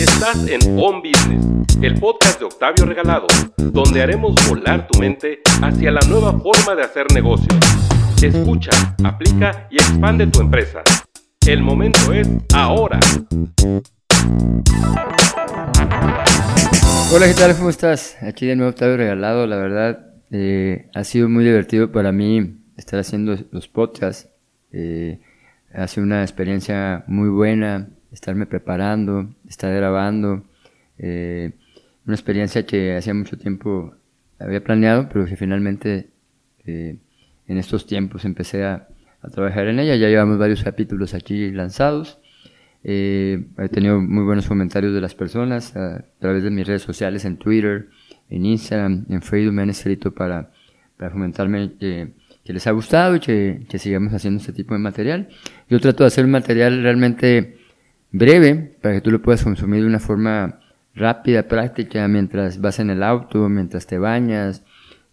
Estás en On Business, el podcast de Octavio Regalado, donde haremos volar tu mente hacia la nueva forma de hacer negocios. Escucha, aplica y expande tu empresa. El momento es ahora. Hola, ¿qué tal? ¿Cómo estás? Aquí de nuevo Octavio Regalado. La verdad, eh, ha sido muy divertido para mí estar haciendo los podcasts. Eh, ha sido una experiencia muy buena estarme preparando, estar grabando. Eh, una experiencia que hacía mucho tiempo había planeado, pero que finalmente en estos tiempos empecé a, a, trabajar en ella. Ya llevamos varios capítulos aquí lanzados. he tenido muy buenos comentarios de las personas a través de mis redes sociales, en Twitter, en Instagram, en Facebook me han escrito para, para comentarme que, que, les ha gustado y que, que, sigamos haciendo este tipo de material. Yo trato de hacer un material realmente breve para que tú lo puedas consumir de una forma rápida, práctica, mientras vas en el auto, mientras te bañas,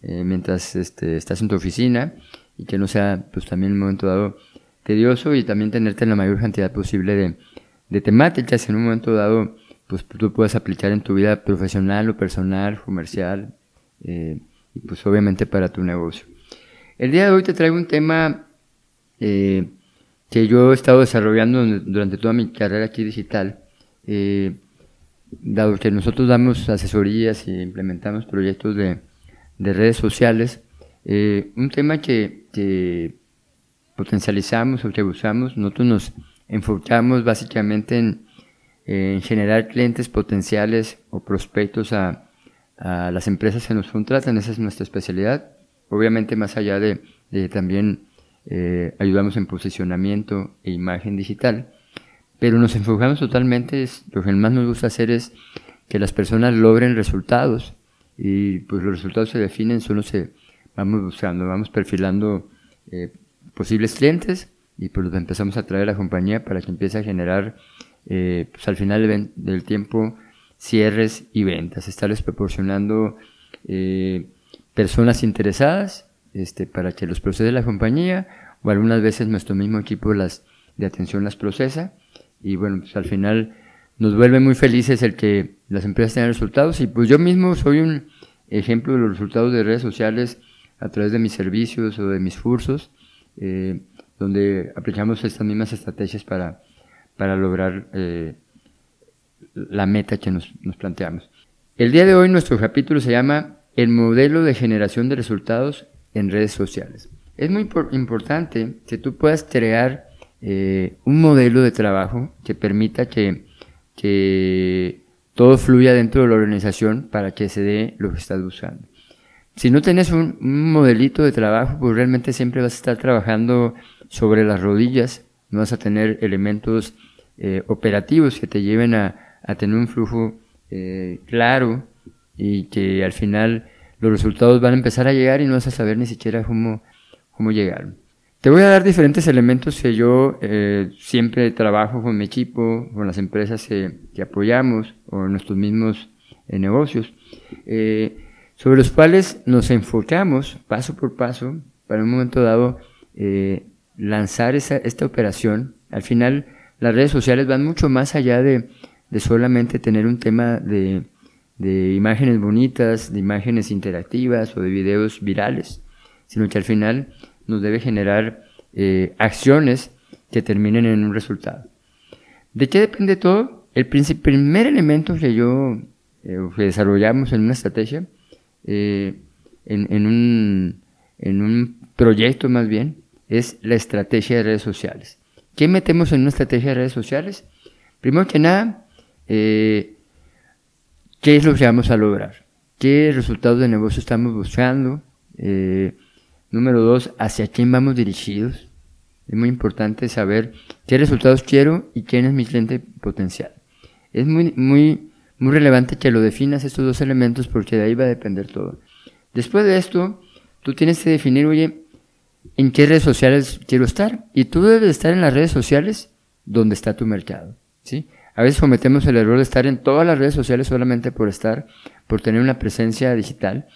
eh, mientras este, estás en tu oficina y que no sea pues también un momento dado tedioso y también tenerte en la mayor cantidad posible de, de temáticas en un momento dado pues tú puedes aplicar en tu vida profesional o personal, comercial, eh, y pues obviamente para tu negocio. El día de hoy te traigo un tema eh, que yo he estado desarrollando durante toda mi carrera aquí digital, eh, dado que nosotros damos asesorías y implementamos proyectos de, de redes sociales, un tema que, que potencializamos o que usamos, nosotros nos enfocamos básicamente en en generar clientes potenciales o prospectos a, las empresas que nos contratan, esa es nuestra especialidad. Obviamente más allá de, también eh, ayudamos en posicionamiento e imagen digital, pero nos enfocamos totalmente, lo que más nos gusta hacer es que las personas logren resultados y pues los resultados se definen solo se vamos buscando, vamos perfilando eh, posibles clientes y pues los empezamos a traer a la compañía para que empiece a generar eh, pues al final del, tiempo cierres y ventas, estarles proporcionando eh, personas interesadas este, para que los procese la compañía o algunas veces nuestro mismo equipo las, de atención las procesa y bueno, pues al final nos vuelve muy felices el que las empresas tengan resultados y pues yo mismo soy un ejemplo de los resultados de redes sociales a través de mis servicios o de mis cursos, eh, donde aplicamos estas mismas estrategias para para lograr eh, la meta que nos, planteamos. El día de hoy nuestro capítulo se llama El modelo de generación de resultados en redes sociales. Es muy importante que tú puedas crear eh, un modelo de trabajo que permita que, que todo fluya dentro de la organización para que se dé lo que estás buscando. Si no tienes un, un, modelito de trabajo, pues realmente siempre vas a estar trabajando sobre las rodillas, no vas a tener elementos eh, operativos que te lleven a, tener un flujo eh, claro y que al final los resultados van a empezar a llegar y no vas a saber ni siquiera cómo, cómo llegar. Te voy a dar diferentes elementos que yo eh, siempre trabajo con mi equipo, con las empresas que, apoyamos o nuestros mismos negocios, sobre los cuales nos enfocamos paso por paso para un momento dado lanzar esa, esta operación. Al final, las redes sociales van mucho más allá de, solamente tener un tema de, imágenes bonitas, de imágenes interactivas o de videos virales, sino que al final nos debe generar eh, acciones que terminen en un resultado. ¿De qué depende todo? El primer elemento que yo eh, desarrollamos en una estrategia, eh, en, un, proyecto más bien, es la estrategia de redes sociales. ¿Qué metemos en una estrategia de redes sociales? Primero que nada, ¿qué es lo que vamos a lograr? ¿Qué resultados de negocio estamos buscando? Eh, número dos, ¿hacia quién vamos dirigidos? Es muy importante saber qué resultados quiero y quién es mi cliente potencial. Es muy, muy, muy relevante que lo definas estos dos elementos porque de ahí va a depender todo. Después de esto, tú tienes que definir, oye, en qué redes sociales quiero estar. Y tú debes estar en las redes sociales donde está tu mercado. ¿sí? A veces cometemos el error de estar en todas las redes sociales solamente por estar, por tener una presencia digital.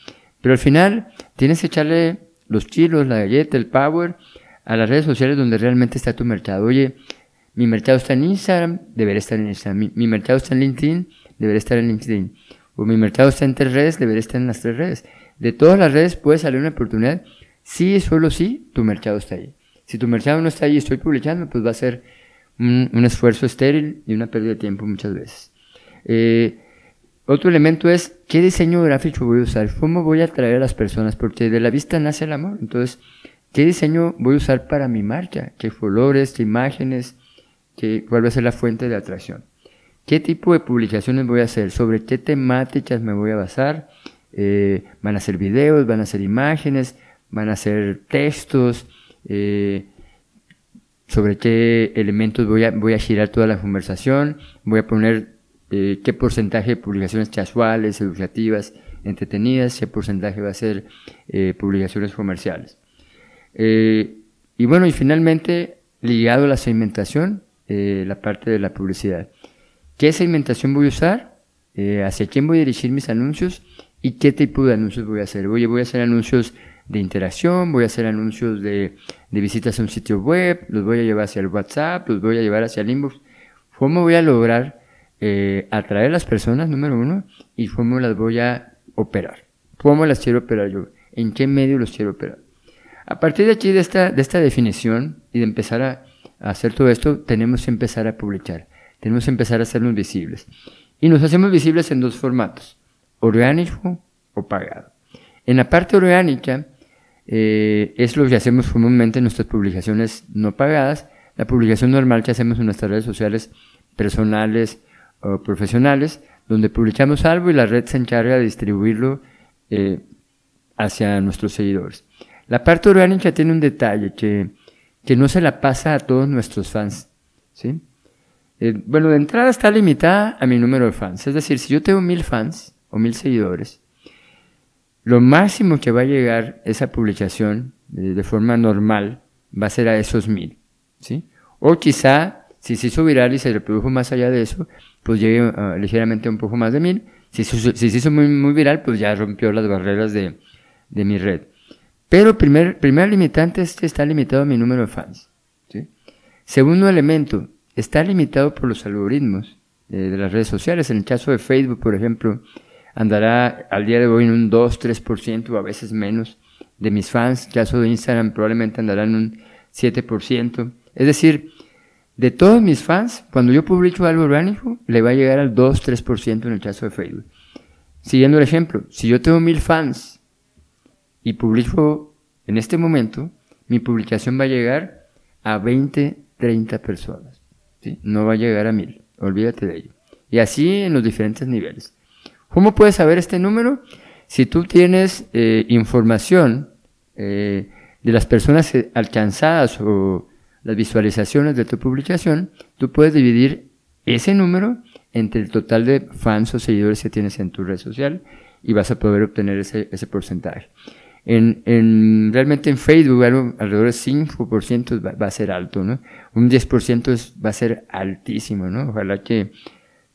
Pero al final tienes que echarle los kilos, la galleta, el power a las redes sociales donde realmente está tu mercado. Oye, Mi mercado está en Instagram, debería estar en Instagram. Mi, mercado está en LinkedIn, debería estar en LinkedIn. O mi mercado está en tres redes, debería estar en las tres redes. De todas las redes puede salir una oportunidad. Si solo si tu mercado está ahí. Si tu mercado no está ahí y estoy publicando, pues va a ser un, esfuerzo estéril y una pérdida de tiempo muchas veces. Eh, otro elemento es, ¿qué diseño gráfico voy a usar? ¿Cómo voy a atraer a las personas? Porque de la vista nace el amor. Entonces, ¿qué diseño voy a usar para mi marca? ¿Qué colores, qué imágenes? Qué, ¿Cuál va a ser la fuente de atracción? ¿Qué tipo de publicaciones voy a hacer? ¿Sobre qué temáticas me voy a basar? Eh, ¿Van a ser videos? ¿Van a ser imágenes? ¿Van a ser textos? Eh, sobre qué elementos voy a, voy a girar toda la conversación, voy a poner eh, qué porcentaje de publicaciones casuales, educativas, entretenidas, qué porcentaje va a ser eh, publicaciones comerciales. y bueno, y finalmente, ligado a la segmentación, la parte de la publicidad. ¿Qué segmentación voy a usar? ¿Hacia quién voy a dirigir mis anuncios? ¿Y qué tipo de anuncios voy a hacer? Voy, voy a hacer anuncios de interacción, voy a hacer anuncios de, visitas a un sitio web, los voy a llevar hacia el WhatsApp, los voy a llevar hacia el inbox. ¿Cómo voy a lograr eh, atraer a las personas, número uno, y cómo las voy a operar? ¿Cómo las quiero operar yo? ¿En qué medio los quiero operar? A partir de aquí, de esta, de esta definición y de empezar a, a hacer todo esto, tenemos que empezar a publicar. Tenemos que empezar a hacernos visibles. Y nos hacemos visibles en dos formatos, orgánico o pagado. En la parte orgánica, eh, es lo que hacemos comúnmente en nuestras publicaciones no pagadas. La publicación normal que hacemos en nuestras redes sociales personales o profesionales, donde publicamos algo y la red se encarga de distribuirlo eh, hacia nuestros seguidores. La parte orgánica tiene un detalle que, que no se la pasa a todos nuestros fans. ¿sí? Eh, bueno, de entrada está limitada a mi número de fans. Es decir, si yo tengo mil fans o mil seguidores, lo máximo que va a llegar esa publicación de, forma normal va a ser a esos mil, ¿sí? O quizá, si se hizo viral y se reprodujo más allá de eso, pues llegue uh, ligeramente un poco más de mil. Si, se hizo muy, muy viral, pues ya rompió las barreras de, de mi red. Pero primer, primer limitante es que está limitado a mi número de fans. Segundo elemento, está limitado por los algoritmos eh, de las redes sociales. En el caso de Facebook, por ejemplo, andará al día de hoy en un 2-3% o a veces menos de mis fans. El caso de Instagram probablemente andará en un 7%. Es decir, de todos mis fans, cuando yo publico algo orgánico, le va a llegar al 2-3% en el caso de Facebook. Siguiendo el ejemplo, si yo tengo mil fans y publico en este momento, mi publicación va a llegar a 20, 30 personas. No va a llegar a mil. Olvídate de ello. Y así en los diferentes niveles. ¿Cómo puedes saber este número? Si tú tienes eh, información eh, de las personas alcanzadas o las visualizaciones de tu publicación, tú puedes dividir ese número entre el total de fans o seguidores que tienes en tu red social y vas a poder obtener ese, ese porcentaje. En, en, realmente en Facebook alrededor del 5% va, va, a ser alto, ¿no? Un 10% es, va a ser altísimo, ¿no? Ojalá que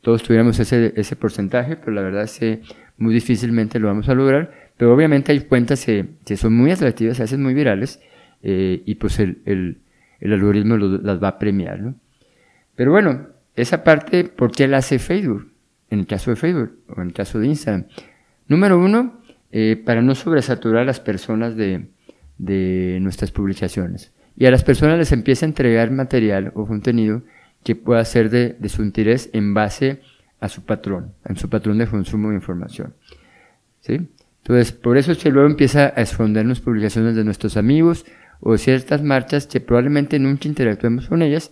todos tuviéramos ese, ese porcentaje, pero la verdad es que muy difícilmente lo vamos a lograr. Pero obviamente hay cuentas que, son muy atractivas, se hacen muy virales, eh, y pues el, el, el algoritmo las va a premiar. ¿no? Pero bueno, esa parte, ¿por qué la hace Facebook? En el caso de Facebook o en el caso de Instagram. Número uno, eh, para no sobresaturar a las personas de, de nuestras publicaciones. Y a las personas les empieza a entregar material o contenido que pueda ser de, su interés en base a su patrón, en su patrón de consumo de información. ¿Sí? Entonces, por eso es que luego empieza a escondernos publicaciones de nuestros amigos o ciertas marchas que probablemente nunca interactuemos con ellas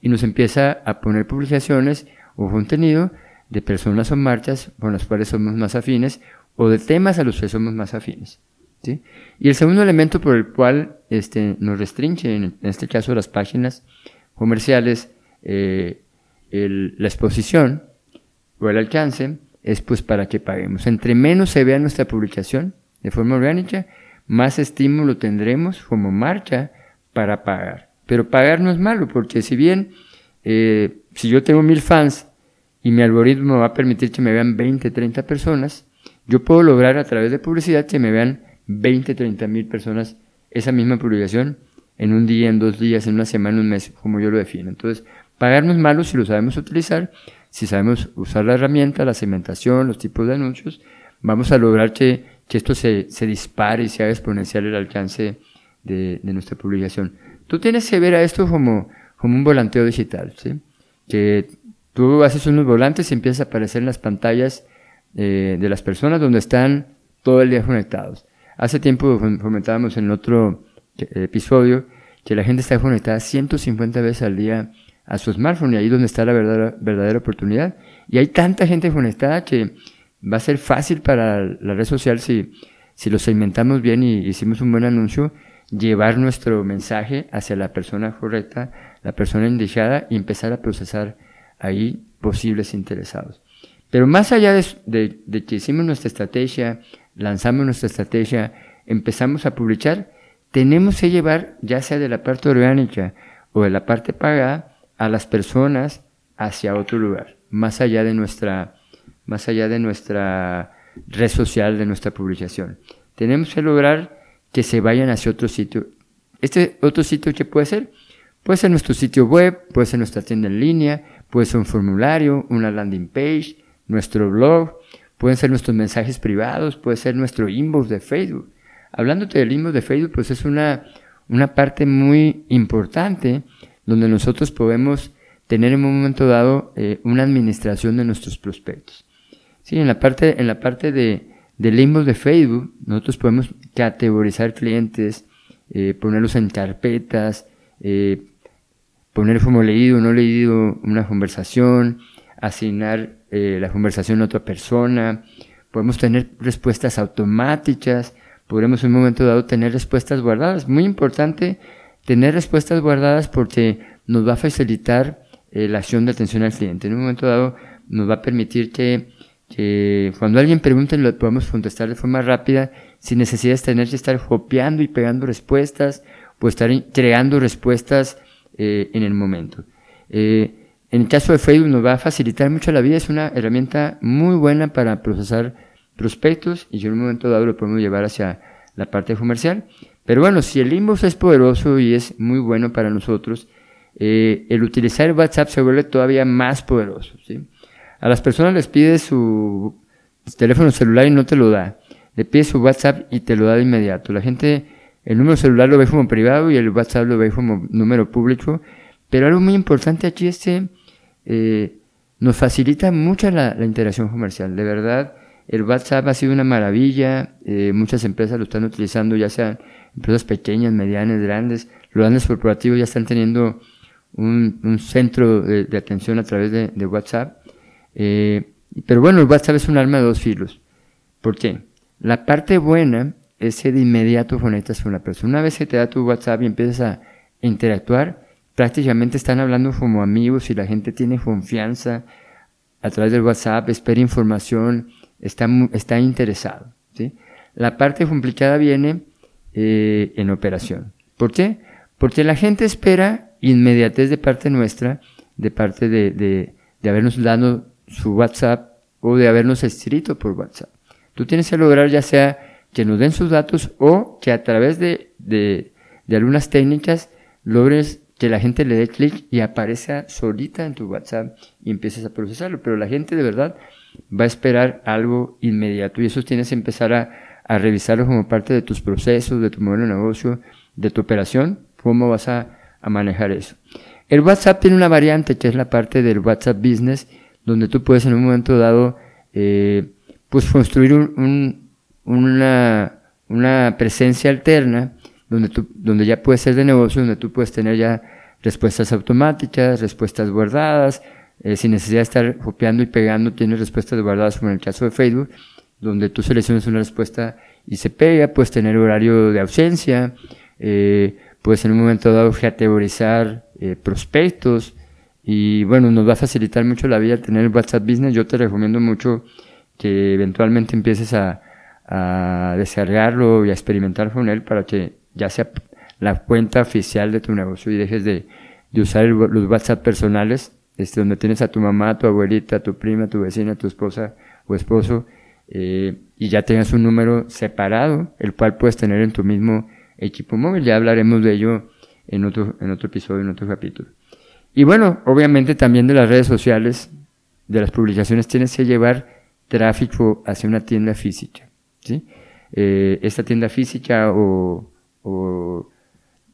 y nos empieza a poner publicaciones o contenido de personas o marchas con las cuales somos más afines o de temas a los que somos más afines. ¿sí? Y el segundo elemento por el cual este, nos restringe, en este caso las páginas comerciales, eh, la exposición o el alcance es pues para que paguemos. Entre menos se vea nuestra publicación de forma orgánica, más estímulo tendremos como marca para pagar. Pero pagar no es malo, porque si bien eh, si yo tengo mil fans y mi algoritmo va a permitir que me vean 20, 30 personas, yo puedo lograr a través de publicidad que me vean 20, 30 mil personas esa misma publicación en un día, en dos días, en una semana, en un mes, como yo lo defino. Entonces, Pagarnos malo si lo sabemos utilizar, si sabemos usar la herramienta, la segmentación, los tipos de anuncios, vamos a lograr que, que esto se, se, dispare y se haga exponencial el alcance de, de, nuestra publicación. Tú tienes que ver a esto como, como un volanteo digital, ¿sí? que tú haces unos volantes y empiezas a aparecer en las pantallas eh, de las personas donde están todo el día conectados. Hace tiempo comentábamos en otro eh, episodio que la gente está conectada 150 veces al día a su smartphone y ahí es donde está la verdadera, oportunidad. Y hay tanta gente conectada que va a ser fácil para la red social si, si lo segmentamos bien y hicimos un buen anuncio, llevar nuestro mensaje hacia la persona correcta, la persona indicada y empezar a procesar ahí posibles interesados. Pero más allá de, de, que hicimos nuestra estrategia, lanzamos nuestra estrategia, empezamos a publicar, tenemos que llevar, ya sea de la parte orgánica o de la parte pagada, a las personas hacia otro lugar, más allá de nuestra, más allá de nuestra red social, de nuestra publicación. Tenemos que lograr que se vayan hacia otro sitio. Este otro sitio, ¿qué puede ser? Puede ser nuestro sitio web, puede ser nuestra tienda en línea, puede ser un formulario, una landing page, nuestro blog, pueden ser nuestros mensajes privados, puede ser nuestro inbox de Facebook. Hablándote del inbox de Facebook, pues es una, una parte muy importante donde nosotros podemos tener en un momento dado eh, una administración de nuestros prospectos. Sí, en la parte, en la parte de, del inbox de Facebook, nosotros podemos categorizar clientes, eh, ponerlos en carpetas, eh, poner como leído o no leído una conversación, asignar eh, la conversación a otra persona, podemos tener respuestas automáticas, podremos en un momento dado tener respuestas guardadas. Muy importante tener respuestas guardadas porque nos va a facilitar eh, la acción de atención al cliente. En un momento dado nos va a permitir que, cuando alguien pregunte lo podamos contestar de forma rápida sin necesidad de tener que estar copiando y pegando respuestas o estar creando respuestas eh, en el momento. Eh, en el caso de Facebook nos va a facilitar mucho la vida, es una herramienta muy buena para procesar prospectos y en un momento dado lo podemos llevar hacia la parte comercial. Pero bueno, si el inbox es poderoso y es muy bueno para nosotros, eh, el utilizar WhatsApp se vuelve todavía más poderoso. ¿sí? A las personas les pides su teléfono celular y no te lo da. Le pides su WhatsApp y te lo da de inmediato. La gente, el número celular lo ve como privado y el WhatsApp lo ve como número público. Pero algo muy importante aquí es que eh, nos facilita mucho la, interacción comercial. De verdad, el WhatsApp ha sido una maravilla. Eh, muchas empresas lo están utilizando, ya sean empresas pequeñas, medianas, grandes. Los grandes corporativos ya están teniendo un, centro de, atención a través de, WhatsApp. Eh, pero bueno, el WhatsApp es un arma de dos filos. ¿Por qué? La parte buena es que de inmediato conectas con la persona. Una vez que te da tu WhatsApp y empiezas a interactuar, prácticamente están hablando como amigos y la gente tiene confianza a través del WhatsApp, espera información, está, está interesado. ¿sí? La parte complicada viene eh, en operación. ¿Por qué? Porque la gente espera inmediatez de parte nuestra, de parte de, de, de habernos dado su WhatsApp o de habernos escrito por WhatsApp. Tú tienes que lograr ya sea que nos den sus datos o que a través de, de, de algunas técnicas logres que la gente le dé clic y aparezca solita en tu WhatsApp y empieces a procesarlo. Pero la gente de verdad va a esperar algo inmediato y eso tienes que empezar a, a revisarlo como parte de tus procesos, de tu modelo de negocio, de tu operación, cómo vas a, manejar eso. El WhatsApp tiene una variante que es la parte del WhatsApp Business, donde tú puedes en un momento dado eh, pues construir un, una, una presencia alterna donde, tú, donde ya puede ser de negocio, donde tú puedes tener ya respuestas automáticas, respuestas guardadas, eh, sin necesidad de estar copiando y pegando, tienes respuestas guardadas como en el caso de Facebook, donde tú seleccionas una respuesta y se pega, puedes tener horario de ausencia, eh, puedes en un momento dado categorizar eh, prospectos y bueno, nos va a facilitar mucho la vida tener el WhatsApp Business. Yo te recomiendo mucho que eventualmente empieces a, a descargarlo y a experimentar con él para que ya sea la cuenta oficial de tu negocio y dejes de, usar los WhatsApp personales, este, donde tienes a tu mamá, tu abuelita, tu prima, tu vecina, tu esposa o esposo, eh, y ya tengas un número separado, el cual puedes tener en tu mismo equipo móvil. Ya hablaremos de ello en otro, en otro episodio, en otro capítulo. Y bueno, obviamente también de las redes sociales, de las publicaciones, tienes que llevar tráfico hacia una tienda física. ¿sí? Eh, esta tienda física o,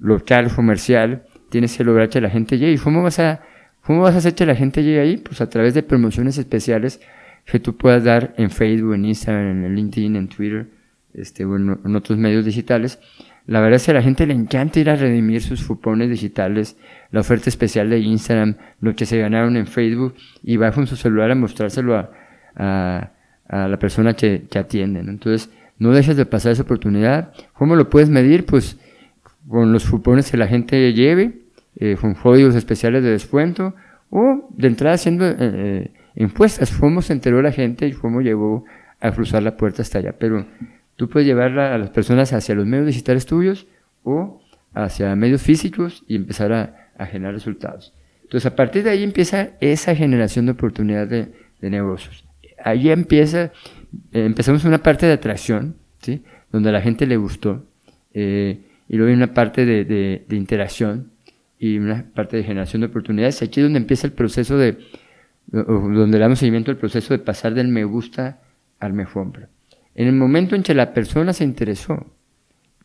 local comercial, tienes que lograr que la gente llegue. ¿Y cómo vas a, cómo vas a hacer que la gente llegue ahí? Pues a través de promociones especiales que tú puedas dar en Facebook, en Instagram, en LinkedIn, en Twitter, este, o en otros medios digitales, la verdad es que a la gente le encanta ir a redimir sus cupones digitales, la oferta especial de Instagram, lo que se ganaron en Facebook, y va con su celular a mostrárselo a, a, la persona que, que atiende. Entonces, no dejes de pasar esa oportunidad. ¿Cómo lo puedes medir? Pues con los cupones que la gente lleve, eh, con códigos especiales de descuento, o de entrada haciendo eh, encuestas, cómo se enteró la gente y cómo llegó a cruzar la puerta hasta allá. Pero Tú puedes llevarla a las personas hacia los medios digitales tuyos o hacia medios físicos y empezar a, generar resultados. Entonces, a partir de ahí empieza esa generación de oportunidades de, negocios. Ahí empieza, eh, empezamos una parte de atracción, ¿sí? donde a la gente le gustó, eh, y luego hay una parte de, de, interacción y una parte de generación de oportunidades. Aquí es donde empieza el proceso de, donde le damos seguimiento al proceso de pasar del me gusta al me compra. En el momento en que la persona se interesó,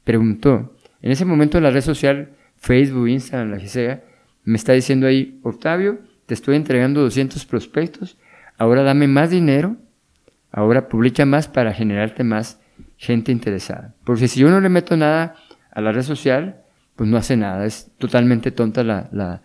preguntó, en ese momento la red social, Facebook, Instagram, la que sea, me está diciendo ahí, Octavio, te estoy entregando 200 prospectos, ahora dame más dinero, ahora publica más para generarte más gente interesada. Porque si yo no le meto nada a la red social, pues no hace nada, es totalmente tonta la, la,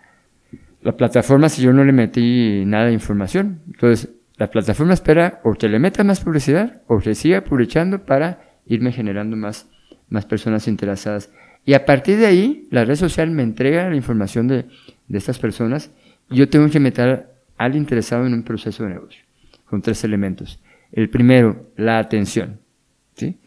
la plataforma si yo no le metí nada de información. Entonces, la plataforma espera o que le meta más publicidad o que siga publicando para irme generando más, más personas interesadas. Y a partir de ahí, la red social me entrega la información de, de estas personas y yo tengo que meter al interesado en un proceso de negocio con tres elementos. El primero, la atención. ¿sí?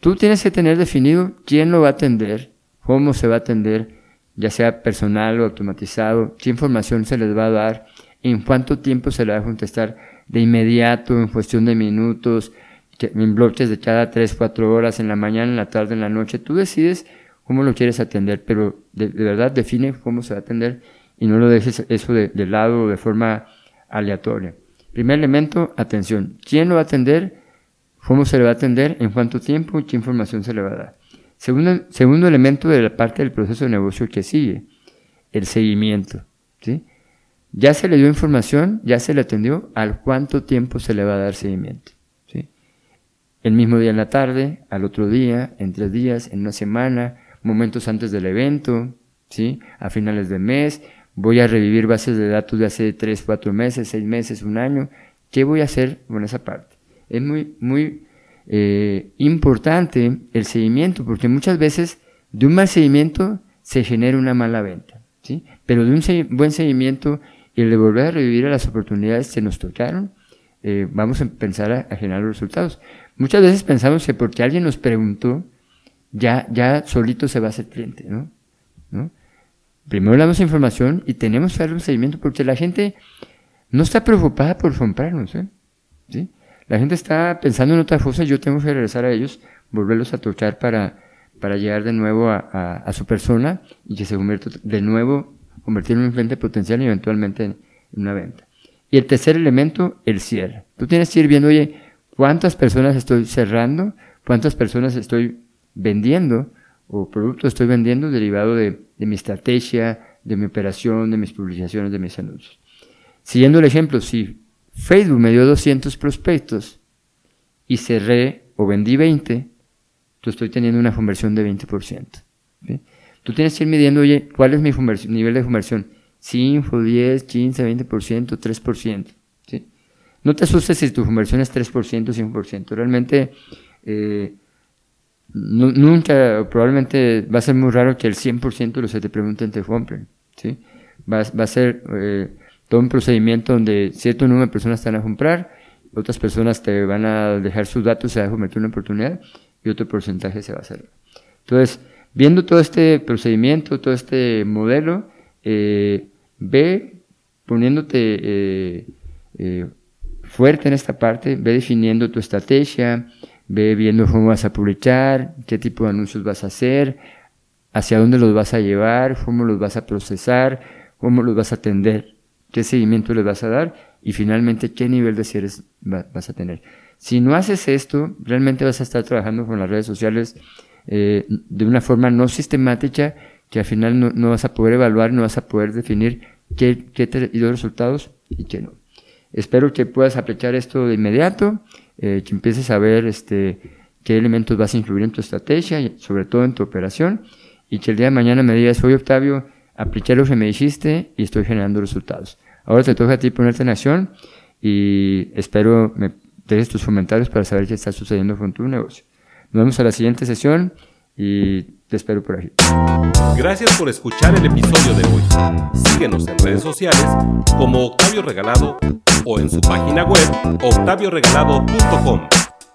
Tú tienes que tener definido quién lo va a atender, cómo se va a atender, ya sea personal o automatizado, qué información se les va a dar, en cuánto tiempo se le va a contestar de inmediato, en cuestión de minutos, en bloques de cada 3, 4 horas, en la mañana, en la tarde, en la noche. Tú decides cómo lo quieres atender, pero de, verdad define cómo se va a atender y no lo dejes eso de, lado o de forma aleatoria. Primer elemento, atención. ¿Quién lo va a atender? ¿Cómo se le va a atender? ¿En cuánto tiempo? ¿Qué información se le va a dar? Segundo, segundo elemento de la parte del proceso de negocio que sigue, el seguimiento. ¿sí? Ya se le dio información, ya se le atendió, ¿al cuánto tiempo se le va a dar seguimiento? ¿Sí? El mismo día en la tarde, al otro día, en tres días, en una semana, momentos antes del evento, ¿sí? A finales de mes, voy a revivir bases de datos de hace tres, cuatro meses, seis meses, un año. ¿Qué voy a hacer con esa parte? Es muy, muy eh, importante el seguimiento, porque muchas veces de un mal seguimiento se genera una mala venta, ¿sí? Pero de un buen seguimiento y el de volver a revivir las oportunidades que nos tocaron, eh, vamos a pensar a, generar los resultados. Muchas veces pensamos que porque alguien nos preguntó, ya, ya solito se va a hacer cliente, ¿no? Primero damos información y tenemos que darle un seguimiento porque la gente no está preocupada por comprarnos, ¿eh? ¿Sí? La gente está pensando en otra cosa, yo tengo que regresar a ellos, volverlos a tocar para, para llegar de nuevo a, su persona y que se convierta de nuevo convertirlo en un cliente potencial y eventualmente en una venta. Y el tercer elemento, el cierre. Tú tienes que ir viendo, oye, ¿cuántas personas estoy cerrando? ¿Cuántas personas estoy vendiendo? ¿O productos estoy vendiendo derivado de, mi estrategia, de mi operación, de mis publicaciones, de mis anuncios? Siguiendo el ejemplo, si Facebook me dio 200 prospectos y cerré o vendí 20, tú estoy teniendo una conversión de 20%. ¿sí? Tú tienes que ir midiendo, oye, ¿cuál es mi nivel de conversión? 5, 10, 15, 20%, 3%. ¿sí? No te asustes si tu conversión es 3%, 5%. Realmente, eh, nunca, probablemente va a ser muy raro que el 100% de los que te pregunten te compren. ¿sí? Va, va a ser eh, todo un procedimiento donde cierto número de personas te van a comprar, otras personas te van a dejar sus datos, se va a convertir en una oportunidad y otro porcentaje se va a hacer. Entonces, Viendo todo este procedimiento, todo este modelo, eh, ve poniéndote eh, eh, fuerte en esta parte, ve definiendo tu estrategia, ve viendo cómo vas a publicar, qué tipo de anuncios vas a hacer, hacia dónde los vas a llevar, cómo los vas a procesar, cómo los vas a atender, qué seguimiento les vas a dar y finalmente qué nivel de cierres vas a tener. Si no haces esto, realmente vas a estar trabajando con las redes sociales eh, de una forma no sistemática que al final no, vas a poder evaluar, no vas a poder definir qué, qué te dio resultados y qué no. Espero que puedas aplicar esto de inmediato, eh, que empieces a ver este, qué elementos vas a incluir en tu estrategia, sobre todo en tu operación, y que el día de mañana me digas, oye Octavio, apliqué lo que me dijiste y estoy generando resultados. Ahora te toca a ti ponerte en acción y espero me dejes tus comentarios para saber qué está sucediendo con tu negocio. Nos vemos a la siguiente sesión y te espero por aquí. Gracias por escuchar el episodio de hoy. Síguenos en redes sociales como Octavio Regalado o en su página web octavioregalado.com.